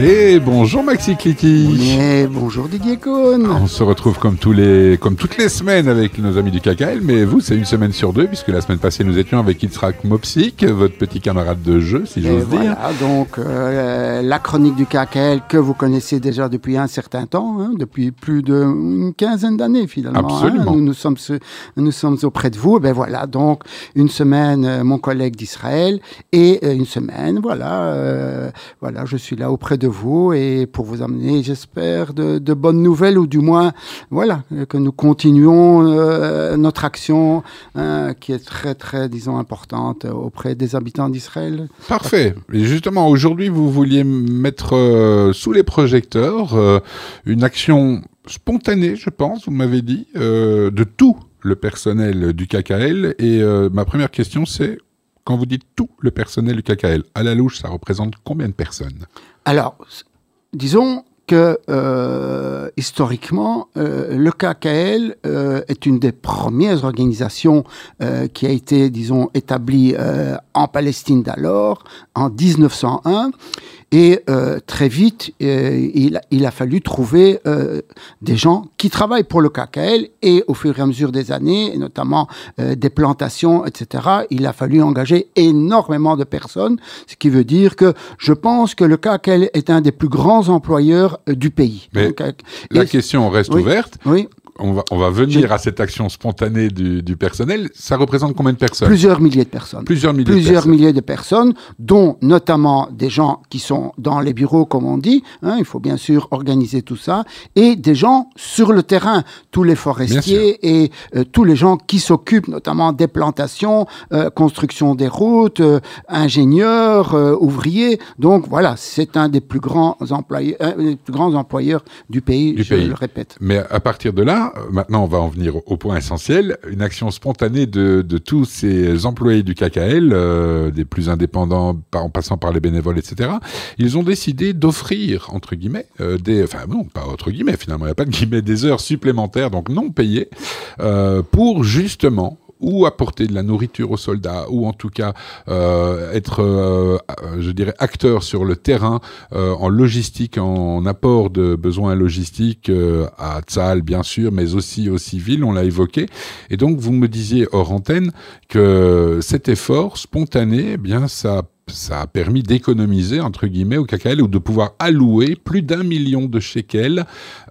Et bonjour Maxi Clicky. Et bonjour Didier Cohn. On se retrouve comme, tous les, comme toutes les semaines avec nos amis du KKL, mais vous, c'est une semaine sur deux, puisque la semaine passée, nous étions avec Itzrak Mopsik, votre petit camarade de jeu, si j'ose voilà, dire. donc euh, la chronique du KKL que vous connaissez déjà depuis un certain temps, hein, depuis plus d'une quinzaine d'années finalement. hein. Absolument. Nous, nous, sommes, nous sommes auprès de vous. Ben voilà, donc une semaine, euh, mon collègue d'Israël, et euh, une semaine, voilà, voilà, je suis là auprès de vous et pour vous amener, j'espère, de, bonnes nouvelles ou du moins, voilà, euh, que nous continuons euh, notre action hein, qui est très, très, disons, importante auprès des habitants d'Israël. Parfait. Et justement, aujourd'hui, vous vouliez mettre euh, sous les projecteurs euh, une action spontanée, je pense, vous m'avez dit, euh, de tout le personnel du KKL. Et euh, ma première question, c'est, quand vous dites tout le personnel du KKL, à la louche, ça représente combien de personnes? Alors, disons que euh, historiquement, euh, le KKL euh, est une des premières organisations qui a été, disons, établie en Palestine d'alors, en 1901. Et très vite, il, a- il a fallu trouver des gens qui travaillent pour le KKL et au fur et à mesure des années, notamment des plantations, etc., il a fallu engager énormément de personnes, ce qui veut dire que je pense que le KKL est un des plus grands employeurs du pays. Mais Donc, euh, La question reste oui. ouverte. oui, On va, on va venir à cette action spontanée du, du personnel. Ça représente combien de personnes? Plusieurs milliers de personnes. Plusieurs milliers de plusieurs personnes. milliers de personnes, dont notamment des gens qui sont dans les bureaux, comme on dit. hein, il faut bien sûr organiser tout ça, et des gens sur le terrain, tous les forestiers et euh, tous les gens qui s'occupent notamment des plantations, euh, construction des routes, euh, ingénieurs, euh, ouvriers. Donc voilà, c'est un des plus grands employeurs, des plus grands employeurs du pays. Du je pays. le répète. Mais à partir de là, euh, maintenant on va en venir au, point essentiel, une action spontanée de, tous ces employés du KKL, euh, des plus indépendants en passant par les bénévoles, etc. Ils ont décidé d'offrir, entre guillemets, euh, des... Enfin non, pas entre guillemets finalement, il n'y a pas de guillemets, des heures supplémentaires, donc non payées, pour justement ou apporter de la nourriture aux soldats, ou en tout cas euh, être, euh, je dirais, acteur sur le terrain euh, en logistique, en apport de besoins logistiques euh, à Tzal, bien sûr, mais aussi aux civils, on l'a évoqué. Et donc, vous me disiez hors antenne que cet effort spontané, eh bien, ça ça a permis d'économiser, entre guillemets, au KKL ou de pouvoir allouer plus d'un million de shekels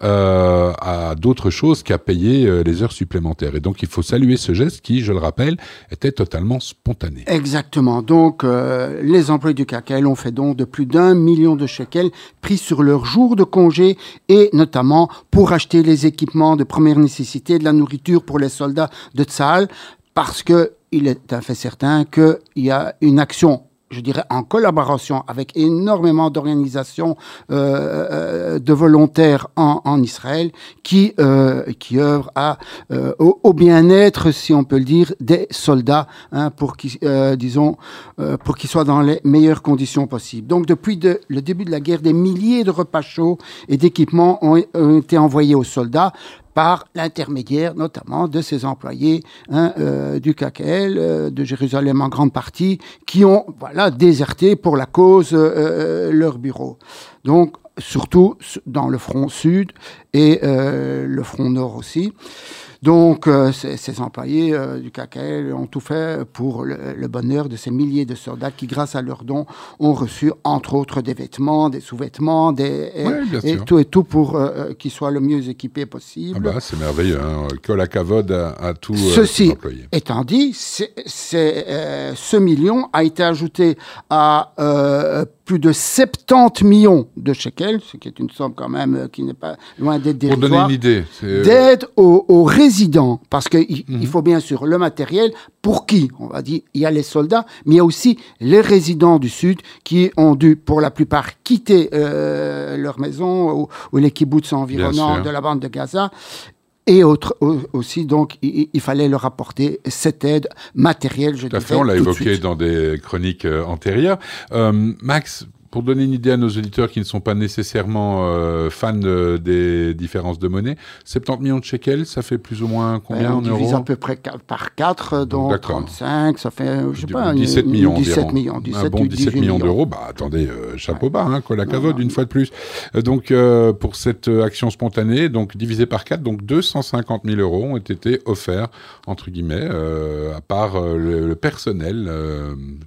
euh, à d'autres choses qu'à payer euh, les heures supplémentaires. Et donc, il faut saluer ce geste qui, je le rappelle, était totalement spontané. Exactement. Donc, euh, les employés du KKL ont fait don de plus d'un million de shekels pris sur leur jour de congé et notamment pour acheter les équipements de première nécessité, de la nourriture pour les soldats de Tsahal, parce que il est un fait certain qu'il y a une action je dirais, en collaboration avec énormément d'organisations euh, euh, de volontaires en, Israël qui, euh, œuvrent euh, au, bien-être, si on peut le dire, des soldats, hein, pour qu'ils, soient dans les meilleures conditions possibles. Donc, depuis de, le début de la guerre, des milliers de repas chauds et d'équipements ont été envoyés aux soldats par l'intermédiaire notamment de ces employés hein, euh, du KKL, euh, de Jérusalem en grande partie, qui ont voilà, déserté pour la cause euh, leur bureau. Donc, surtout dans le front sud et le front nord aussi. Donc, euh, ces, ces, employés euh, du KKL ont tout fait pour le, le, bonheur de ces milliers de soldats qui, grâce à leurs dons, ont reçu, entre autres, des vêtements, des sous-vêtements, des, et, et tout et tout pour euh, qu'ils soient le mieux équipés possible. Ah bah, c'est merveilleux, hein. Col à cavode à, à tous Ceci étant dit, c'est, ce million a été ajouté à plus de 70 millions de shekels, ce qui est une somme quand même qui n'est pas loin d'être Pour donner une idée. D'aide aux, aux, résidents, parce qu'il mm -hmm. il faut bien sûr le matériel, pour qui On va dire, il y a les soldats, mais il y a aussi les résidents du Sud qui ont dû, pour la plupart, quitter euh, leur maison ou, ou les kibbutz environnants de la bande de Gaza. Et autre, aussi, donc, il, il, fallait leur apporter cette aide matérielle, je Tout à dirais. fait, on l'a évoqué dans des chroniques euh, antérieures. Euh, Max, pour donner une idée à nos auditeurs qui ne sont pas nécessairement euh, fans des différences de monnaie, 70 millions de shekels, ça fait plus ou moins combien on en euros à peu près par 4, donc 35, ça fait, je sais pas, 17 millions 17 millions, 17, un bon 17 millions d'euros, bah attendez, euh, chapeau bas, hein, Colacavode, une fois de plus. Euh, donc, euh, pour cette action spontanée, donc divisé par 4, donc 250 000 euros ont été offerts, entre guillemets, à part le, le, personnel,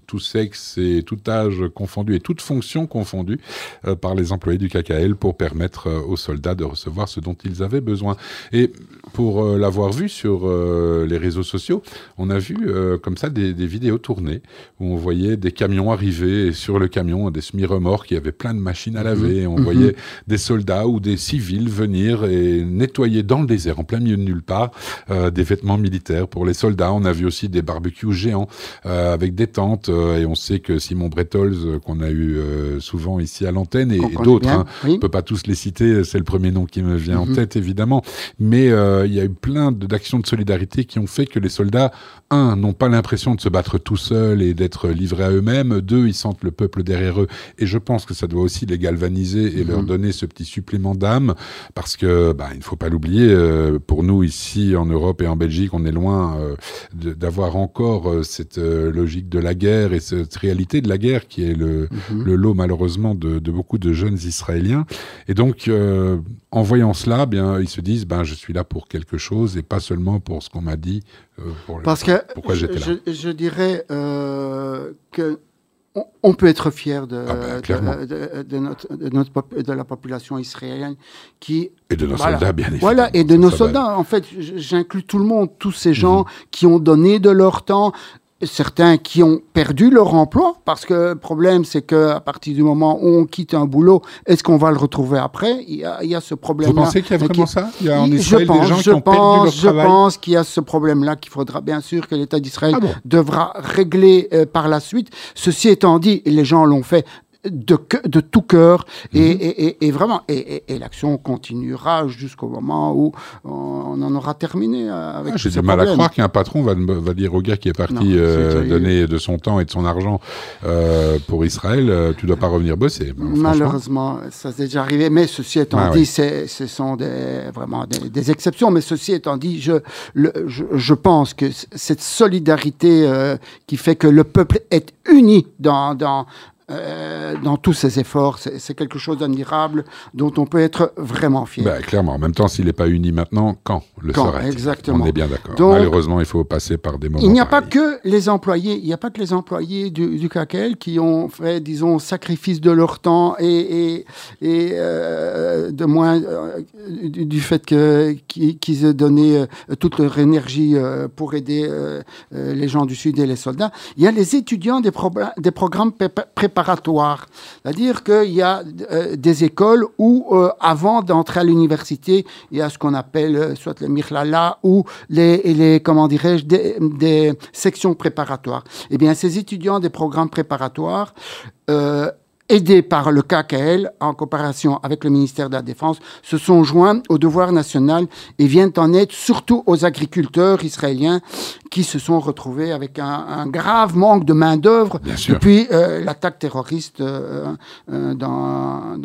tout sexe et tout âge confondu et toute fonction confondus euh, par les employés du KKL pour permettre euh, aux soldats de recevoir ce dont ils avaient besoin. Et pour euh, l'avoir vu sur les réseaux sociaux, on a vu comme ça des, vidéos tournées où on voyait des camions arriver et sur le camion des semi-remorques qui avaient plein de machines à laver. Mhm. on voyait mhm. des soldats ou des civils venir et nettoyer dans le désert, en plein milieu de nulle part, des vêtements militaires pour les soldats. On a vu aussi des barbecues géants avec des tentes et on sait que Simon Bretols, qu'on a eu euh, souvent ici à l'antenne et, d'autres. Hein. On ne peut pas tous les citer, c'est le premier nom qui me vient en mhm. tête évidemment. Mais euh, il y a eu plein d'actions de solidarité qui ont fait que les soldats, un, n'ont pas l'impression de se battre tout seuls et d'être livrés à eux-mêmes. Deux, ils sentent le peuple derrière eux. Et je pense que ça doit aussi les galvaniser et leur mhm. donner ce petit supplément d'âme parce que bah, il ne faut pas l'oublier. Euh, pour nous ici en Europe et en Belgique, on est loin d'avoir encore cette logique de la guerre et cette réalité de la guerre qui est le, mhm. le lot malheureusement de, beaucoup de jeunes Israéliens. Et donc, euh, en voyant cela, bien, ils se disent, ben, je suis là pour quelque chose et pas seulement pour ce qu'on m'a dit. Euh, Parce que pourquoi j'étais là. Je, dirais euh, que on, peut être fier de, ah ben, de, notre, de, la population israélienne qui et de nos soldats bien évidemment. Voilà et de nos soldats. En fait, j'inclus tout le monde, tous ces gens mhm. qui ont donné de leur temps, certains qui ont perdu leur emploi parce que le problème c'est que à partir du moment où on quitte un boulot est-ce qu'on va le retrouver après? Il y a, il y a ce problème là vous pensez qu'il y a vraiment ça? Il y a en Israël des gens qui ont pense, perdu leur je pense qu'il y a ce problème là qu'il faudra bien sûr que l'État d'Israël ah devra régler euh, par la suite. Ceci étant dit les gens l'ont fait de, de tout cœur et, mhm. et, et, vraiment et, l'action continuera jusqu'au moment où on en aura terminé avec. Ah, J'ai du mal à croire qu'un patron va, va, dire au gars qui est parti euh, donner de son temps et de son argent euh, pour Israël, euh, tu dois pas revenir bosser. Malheureusement, ça s'est déjà arrivé. Mais ceci étant ah dit, ce sont des, vraiment des, exceptions. Mais ceci étant dit, je, le, je, je, pense que cette solidarité euh, qui fait que le peuple est uni dans, dans, euh, dans tous ses efforts. C'est quelque chose d'admirable dont on peut être vraiment fier. Ben, clairement. En même temps, s'il n'est pas uni maintenant, quand le sera Exactement. On est bien d'accord. Malheureusement, il faut passer par des moments. Il n'y a pas que les employés. Il n'y a pas que les employés du, du qui ont fait, disons, sacrifice de leur temps et, et, et euh, de moins euh, du, fait qu'ils aient donné toute leur énergie pour aider les gens du Sud et les soldats. Il y a les étudiants des, des programmes préparatoires c'est-à-dire qu'il y a euh, des écoles où, euh, avant d'entrer à l'université, il y a ce qu'on appelle euh, soit les mirlala ou les, comment dirais-je, des, sections préparatoires. Eh bien, ces étudiants des programmes préparatoires aidés par le KKL en coopération avec le ministère de la Défense, se sont joints au devoir national et viennent en aide surtout aux agriculteurs israéliens qui se sont retrouvés avec un, grave manque de main-d'œuvre depuis euh, l'attaque terroriste euh, euh, dans,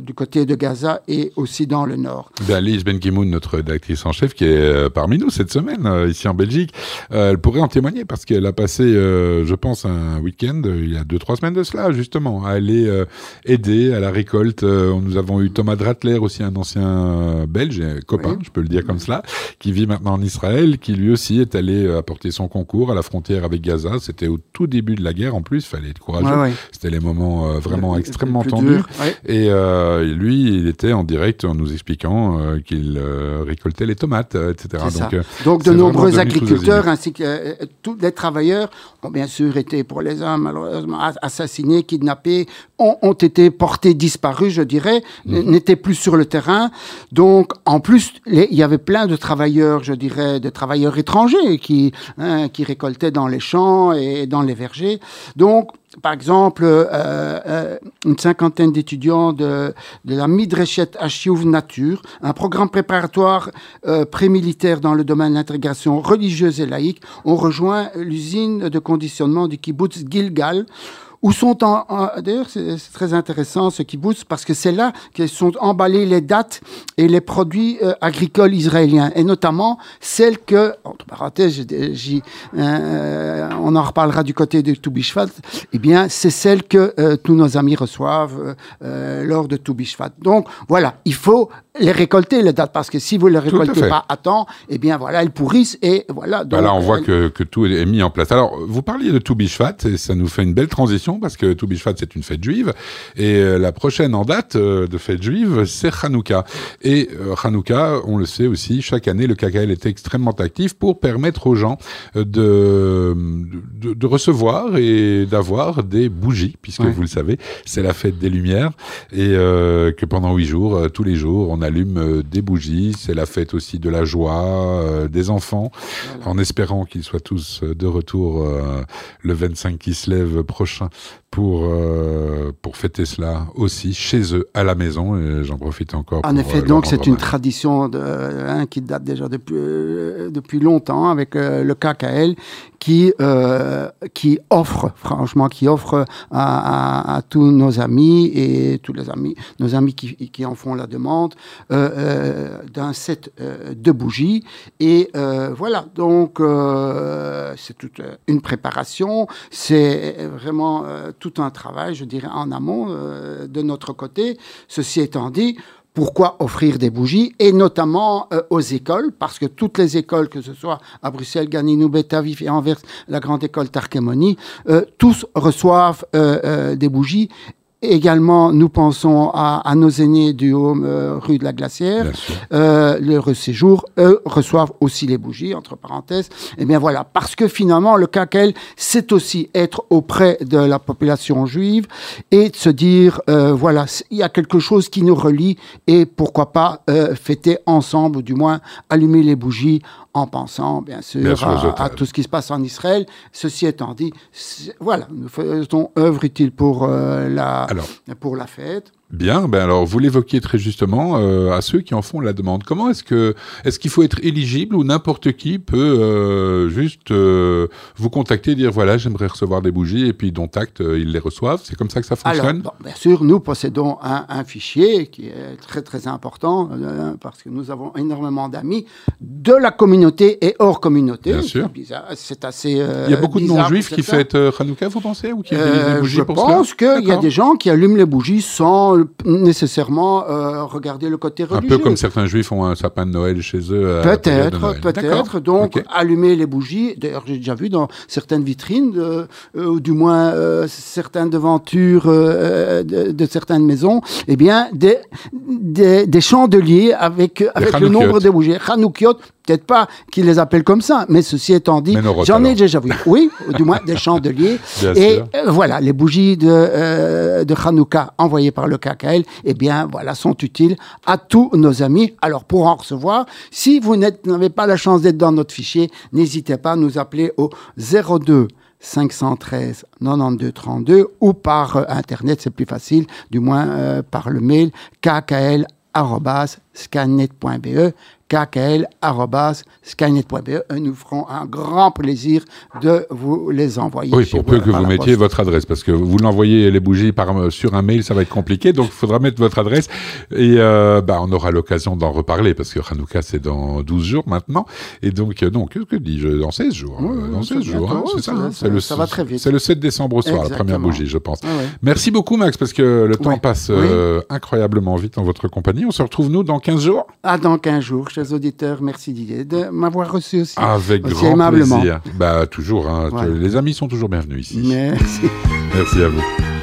du côté de Gaza et aussi dans le nord. Ben, Lise Ben Kimoun, notre rédactrice en chef, qui est parmi nous cette semaine, ici en Belgique, elle pourrait en témoigner parce qu'elle a passé, je pense, un week-end, il y a deux, trois semaines de cela, justement, à aller aider à la récolte. Nous avons eu Thomas Dratler, aussi un ancien belge, copain, je peux le dire comme cela, qui vit maintenant en Israël, qui lui aussi est allé apporter son concours à la frontière avec Gaza. C'était au tout début de la guerre en plus, il fallait être courageux. C'était les moments vraiment extrêmement tendus. Et lui, il était en direct en nous expliquant qu'il récoltait les tomates, etc. Donc, Donc de nombreux agriculteurs ainsi que tous les travailleurs ont bien sûr été pour les hommes malheureusement assassinés, kidnappés ont, été portés disparus, je dirais, mhm. n'étaient plus sur le terrain. Donc, en plus, il y avait plein de travailleurs, je dirais, de travailleurs étrangers qui, hein, qui récoltaient dans les champs et dans les vergers. Donc, par exemple, euh, euh, une cinquantaine d'étudiants de, de, la Midreshet Ashiyuv Nature, un programme préparatoire euh, pré-militaire dans le domaine de l'intégration religieuse et laïque, ont rejoint l'usine de conditionnement du kibbutz Gilgal, où sont en, d'ailleurs c'est très intéressant ce qui booste parce que c'est là que sont emballées les dates et les produits euh, agricoles israéliens et notamment celles que entre parenthèses euh, on en reparlera du côté de Toubishvat eh bien c'est celles que euh, tous nos amis reçoivent lors de Toubishvat. Donc voilà il faut les récolter les dates parce que si vous les récoltez pas à temps eh bien voilà elles pourrissent et voilà donc, on voit que, que, tout est mis en place. Alors vous parliez de Toubishvat et ça nous fait une belle transition parce que Toubishvat c'est une fête juive et euh, la prochaine en date euh, de fête juive c'est Hanouka. Et euh, Hanouka on le sait aussi chaque année le KKL est extrêmement actif pour permettre aux gens de de, de recevoir et d'avoir des bougies puisque vous le savez c'est la fête des lumières et que pendant huit jours tous les jours on allume des bougies c'est la fête aussi de la joie des enfants en espérant qu'ils soient tous de retour le 25 qui se lève prochain pour, euh, pour fêter cela aussi chez eux, à la maison. Et j'en profite encore. En effet, euh, donc c'est une tradition de, hein, qui date déjà depuis, euh, depuis longtemps avec euh, le KKL qui, euh, qui offre, franchement, qui offre à, à, à, tous nos amis et tous les amis, nos amis qui, qui en font la demande, d'un set de bougies. Et voilà, donc c'est toute une préparation, c'est vraiment tout un travail, je dirais, en amont euh, de notre côté. Ceci étant dit, pourquoi offrir des bougies et notamment euh, aux écoles? Parce que toutes les écoles que ce soit à Bruxelles, Ganinou, Betavif et Anvers, la grande école Tarkemoni, euh, tous reçoivent des bougies Également, nous pensons à, à nos aînés du home euh, rue de la Glacière. Euh, le séjour, eux, reçoivent aussi les bougies, entre parenthèses. Et eh bien voilà, parce que finalement, le KKL, c'est aussi être auprès de la population juive et de se dire, euh, voilà, il y a quelque chose qui nous relie et pourquoi pas euh, fêter ensemble, ou du moins allumer les bougies en pensant bien sûr, à, tout ce qui se passe en Israël. Ceci étant dit, voilà, nous faisons œuvre utile pour, euh, la, pour la fête. Bien, ben alors vous l'évoquiez très justement euh, à ceux qui en font la demande. Comment est-ce que est-ce qu'il faut être éligible ou n'importe qui peut euh, juste euh, vous contacter et dire voilà j'aimerais recevoir des bougies et puis dont acte ils les reçoivent? C'est comme ça que ça fonctionne? Alors, bien sûr, nous possédons un, un, fichier qui est très très important parce que nous avons énormément d'amis de la communauté et hors communauté. Bien sûr. C'est assez. il y a beaucoup de non-juifs qui fêtent Hanouka, vous pensez ou qui des bougies Je pense qu'il y a des gens qui allument les bougies sans nécessairement euh, regarder le côté religieux. Un peu comme certains juifs ont un sapin de Noël chez eux. Peut-être, peut-être. Donc, allumer les bougies. D'ailleurs, j'ai déjà vu dans certaines vitrines, euh, ou du moins euh, certaines devantures euh, de, de, certaines maisons, eh bien, des, des, des chandeliers avec, avec le nombre de bougies. Hanoukiot, peut-être pas qu'ils les appellent comme ça, mais ceci étant dit, j'en ai déjà vu. Oui, du moins des chandeliers. et euh, voilà, les bougies de, euh, de Hanouka envoyées par le KKL, eh bien, voilà, sont utiles à tous nos amis. Alors, pour en recevoir, si vous n'avez pas la chance d'être dans notre fichier, n'hésitez pas à nous appeler au 02 513 92 32 ou par euh, internet, c'est plus facile, du moins euh, par le mail kkl scannet.be kkl.skynet.be. Nous ferons un grand plaisir de vous les envoyer. Oui, pour peu que vous mettiez votre adresse, parce que vous l'envoyez les bougies par, euh, sur un mail, ça va être compliqué, donc il faudra mettre votre adresse et euh, bah, on aura l'occasion d'en reparler, parce que Hanouka, c'est dans 12 jours maintenant, et donc, euh, non, que, que dis-je, dans 16 jours. Oui, dans 16 jours, hein, c'est ça, ça, ça, le, ça va très vite. C'est le 7 décembre au soir, Exactement. la première bougie, je pense. Merci beaucoup, Max, parce que le temps passe incroyablement vite en votre compagnie. On se retrouve, nous, dans 15 jours Ah, dans 15 jours, chers auditeurs, merci Didier de m'avoir reçu aussi. Avec aussi grand aimablement. plaisir. Bah toujours, hein, Voilà. les amis sont toujours bienvenus ici. Merci. Merci à vous.